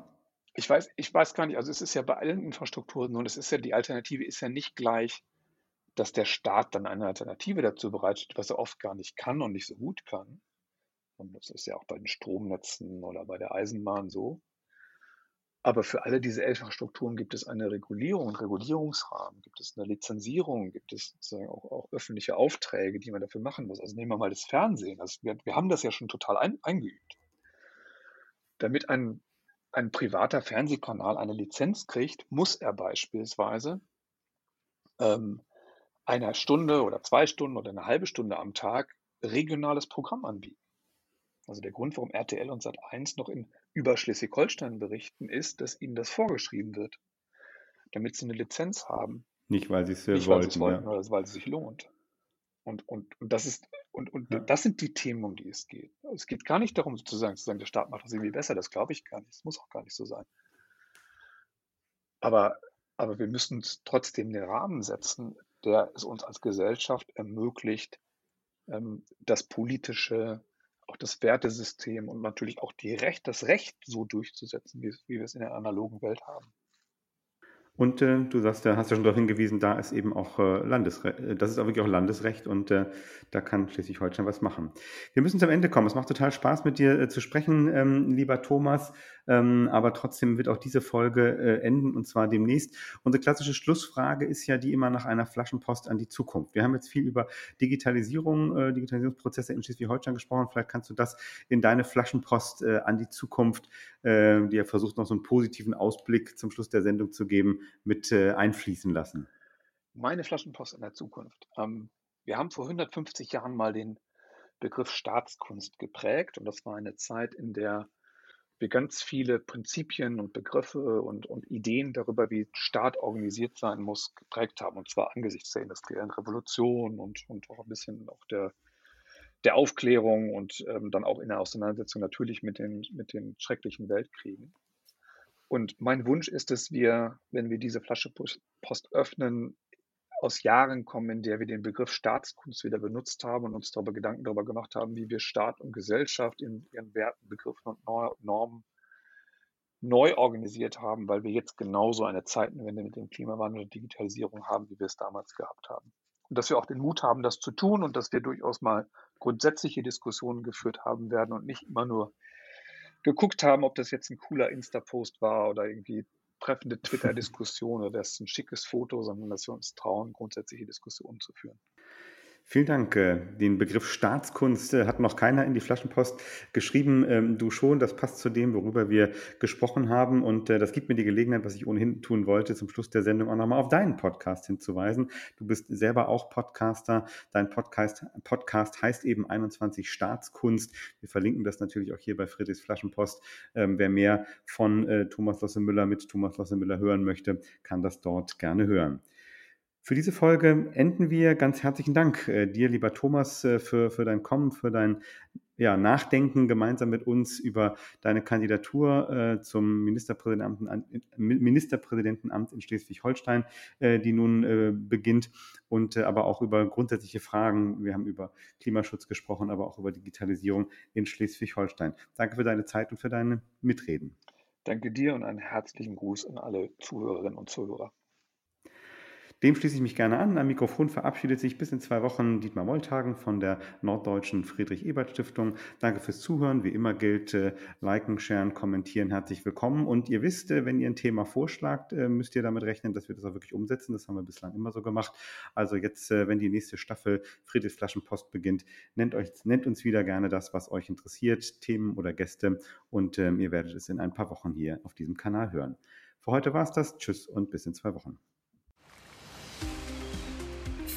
Ich weiß, ich weiß gar nicht, also es ist ja bei allen Infrastrukturen und es ist ja, die Alternative ist ja nicht gleich, dass der Staat dann eine Alternative dazu bereitet, was er oft gar nicht kann und nicht so gut kann. Und das ist ja auch bei den Stromnetzen oder bei der Eisenbahn so. Aber für alle diese Infrastrukturen gibt es eine Regulierung, einen Regulierungsrahmen, gibt es eine Lizenzierung, gibt es sozusagen auch, auch öffentliche Aufträge, die man dafür machen muss. Also nehmen wir mal das Fernsehen. Das, wir, wir haben das ja schon total ein, eingeübt damit ein, ein privater Fernsehkanal eine Lizenz kriegt, muss er beispielsweise ähm, einer Stunde oder zwei Stunden oder eine halbe Stunde am Tag regionales Programm anbieten. Also der Grund, warum RTL und Sat1 noch in über Schleswig-Holstein berichten, ist, dass ihnen das vorgeschrieben wird, damit sie eine Lizenz haben. Nicht, weil sie es wollten, wollten ja. oder weil es sich lohnt. Und, und, und das ist, und, und ja. das sind die Themen, um die es geht. Es geht gar nicht darum, sozusagen zu sagen, der Staat macht das irgendwie besser. Das glaube ich gar nicht. Das muss auch gar nicht so sein. Aber, aber wir müssen trotzdem den Rahmen setzen, der es uns als Gesellschaft ermöglicht, ähm, das politische, auch das Wertesystem und natürlich auch die Recht, das Recht so durchzusetzen, wie, wie wir es in der analogen Welt haben. Und äh, du sagst, da hast ja schon darauf hingewiesen, da ist eben auch äh, Landesrecht, äh, das ist auch wirklich auch Landesrecht und äh, da kann Schleswig-Holstein was machen. Wir müssen zum Ende kommen. Es macht total Spaß, mit dir äh, zu sprechen, ähm, lieber Thomas. Ähm, aber trotzdem wird auch diese Folge äh, enden und zwar demnächst. Unsere klassische Schlussfrage ist ja die immer nach einer Flaschenpost an die Zukunft. Wir haben jetzt viel über Digitalisierung, äh, Digitalisierungsprozesse in Schleswig-Holstein gesprochen. Vielleicht kannst du das in deine Flaschenpost äh, an die Zukunft, äh, die ja versucht, noch so einen positiven Ausblick zum Schluss der Sendung zu geben, mit äh, einfließen lassen. Meine Flaschenpost in der Zukunft. Ähm, wir haben vor 150 Jahren mal den Begriff Staatskunst geprägt und das war eine Zeit, in der wir ganz viele Prinzipien und Begriffe und, und Ideen darüber, wie Staat organisiert sein muss, geprägt haben. Und zwar angesichts der industriellen Revolution und, und auch ein bisschen auch der, der Aufklärung und ähm, dann auch in der Auseinandersetzung natürlich mit den, mit den schrecklichen Weltkriegen. Und mein Wunsch ist dass wir, wenn wir diese Flasche Post öffnen, aus Jahren kommen, in der wir den Begriff Staatskunst wieder benutzt haben und uns darüber Gedanken darüber gemacht haben, wie wir Staat und Gesellschaft in ihren Werten, Begriffen und Normen neu organisiert haben, weil wir jetzt genauso eine Zeitenwende mit dem Klimawandel und Digitalisierung haben, wie wir es damals gehabt haben. Und dass wir auch den Mut haben, das zu tun und dass wir durchaus mal grundsätzliche Diskussionen geführt haben werden und nicht immer nur geguckt haben, ob das jetzt ein cooler Insta-Post war oder irgendwie treffende Twitter-Diskussion oder das ist ein schickes Foto, sondern dass wir uns trauen, grundsätzliche Diskussionen zu führen. Vielen Dank. Äh, den Begriff Staatskunst äh, hat noch keiner in die Flaschenpost geschrieben. Ähm, du schon, das passt zu dem, worüber wir gesprochen haben. Und äh, das gibt mir die Gelegenheit, was ich ohnehin tun wollte, zum Schluss der Sendung auch nochmal auf deinen Podcast hinzuweisen. Du bist selber auch Podcaster. Dein Podcast, Podcast heißt eben 21 Staatskunst. Wir verlinken das natürlich auch hier bei Friedrichs Flaschenpost. Ähm, wer mehr von Thomas Losse Müller mit Thomas Losse Müller hören möchte, kann das dort gerne hören. Für diese Folge enden wir. Ganz herzlichen Dank äh, dir, lieber Thomas, äh, für, für dein Kommen, für dein ja, Nachdenken gemeinsam mit uns über deine Kandidatur äh, zum Ministerpräsidentenamt, Ministerpräsidentenamt in Schleswig-Holstein, äh, die nun äh, beginnt, und äh, aber auch über grundsätzliche Fragen. Wir haben über Klimaschutz gesprochen, aber auch über Digitalisierung in Schleswig-Holstein. Danke für deine Zeit und für deine Mitreden. Danke dir und einen herzlichen Gruß an alle Zuhörerinnen und Zuhörer. Dem schließe ich mich gerne an. Am Mikrofon verabschiedet sich bis in zwei Wochen Dietmar Molltagen von der Norddeutschen Friedrich-Ebert-Stiftung. Danke fürs Zuhören. Wie immer gilt, äh, liken, sharen, kommentieren. Herzlich willkommen. Und ihr wisst, äh, wenn ihr ein Thema vorschlagt, äh, müsst ihr damit rechnen, dass wir das auch wirklich umsetzen. Das haben wir bislang immer so gemacht. Also jetzt, äh, wenn die nächste Staffel Friedrichs Flaschenpost beginnt, nennt, euch, nennt uns wieder gerne das, was euch interessiert, Themen oder Gäste. Und ähm, ihr werdet es in ein paar Wochen hier auf diesem Kanal hören. Für heute war es das. Tschüss und bis in zwei Wochen.